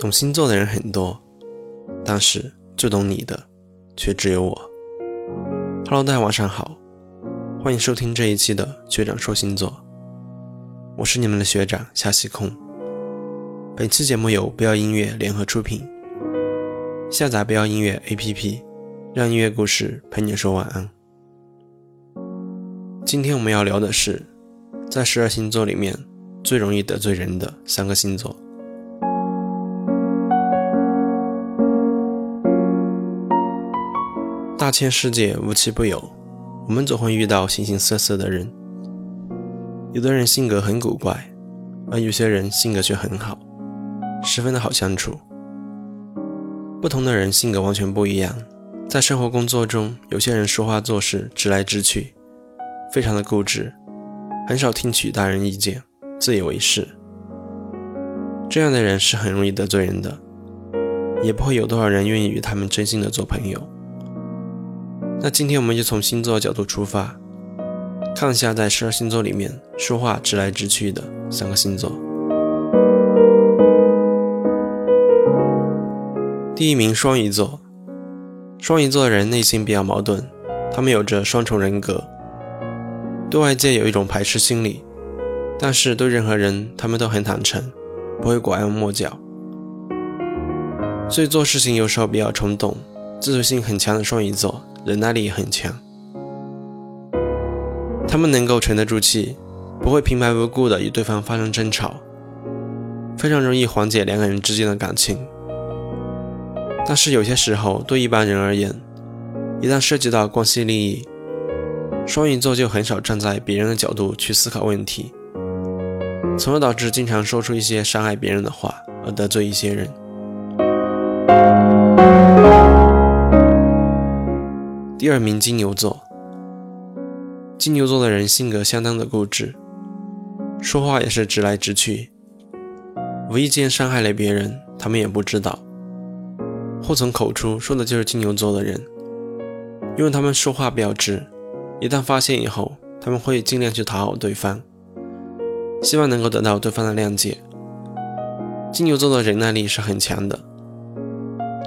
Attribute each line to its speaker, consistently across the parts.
Speaker 1: 懂星座的人很多，但是最懂你的却只有我。Hello，大家晚上好，欢迎收听这一期的学长说星座，我是你们的学长夏西空。本期节目由不要音乐联合出品，下载不要音乐 APP，让音乐故事陪你说晚安。今天我们要聊的是，在十二星座里面最容易得罪人的三个星座。大千世界无奇不有，我们总会遇到形形色色的人。有的人性格很古怪，而有些人性格却很好，十分的好相处。不同的人性格完全不一样，在生活工作中，有些人说话做事直来直去，非常的固执，很少听取大人意见，自以为是。这样的人是很容易得罪人的，也不会有多少人愿意与他们真心的做朋友。那今天我们就从星座的角度出发，看一下在十二星座里面说话直来直去的三个星座。第一名双鱼座，双鱼座的人内心比较矛盾，他们有着双重人格，对外界有一种排斥心理，但是对任何人他们都很坦诚，不会拐弯抹角，所以做事情有时候比较冲动，自主性很强的双鱼座。忍耐力也很强，他们能够沉得住气，不会平白无故的与对方发生争吵，非常容易缓解两个人之间的感情。但是有些时候，对一般人而言，一旦涉及到关系利益，双鱼座就很少站在别人的角度去思考问题，从而导致经常说出一些伤害别人的话，而得罪一些人。第二名金牛座，金牛座的人性格相当的固执，说话也是直来直去，无意间伤害了别人，他们也不知道，祸从口出，说的就是金牛座的人，因为他们说话比较直，一旦发现以后，他们会尽量去讨好对方，希望能够得到对方的谅解。金牛座的忍耐力是很强的，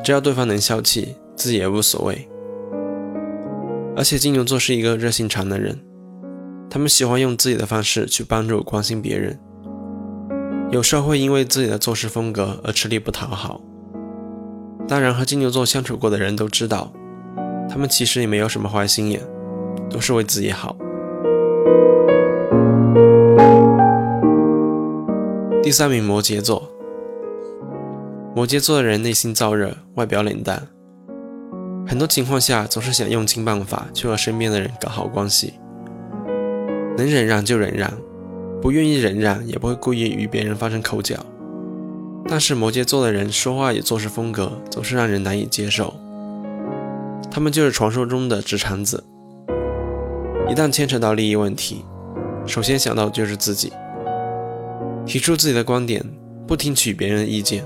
Speaker 1: 只要对方能消气，自己也无所谓。而且金牛座是一个热心肠的人，他们喜欢用自己的方式去帮助、关心别人，有时候会因为自己的做事风格而吃力不讨好。当然，和金牛座相处过的人都知道，他们其实也没有什么坏心眼，都是为自己好。第三名，摩羯座。摩羯座的人内心燥热，外表冷淡。很多情况下，总是想用尽办法去和身边的人搞好关系，能忍让就忍让，不愿意忍让也不会故意与别人发生口角。但是摩羯座的人说话与做事风格总是让人难以接受，他们就是传说中的直肠子，一旦牵扯到利益问题，首先想到的就是自己，提出自己的观点，不听取别人的意见，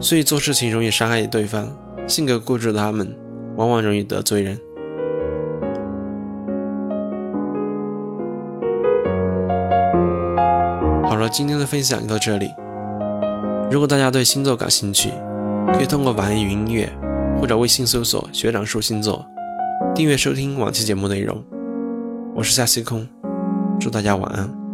Speaker 1: 所以做事情容易伤害对方。性格固执的他们，往往容易得罪人。好了，今天的分享就到这里。如果大家对星座感兴趣，可以通过网易云音乐或者微信搜索“学长说星座”，订阅收听往期节目内容。我是夏西空，祝大家晚安。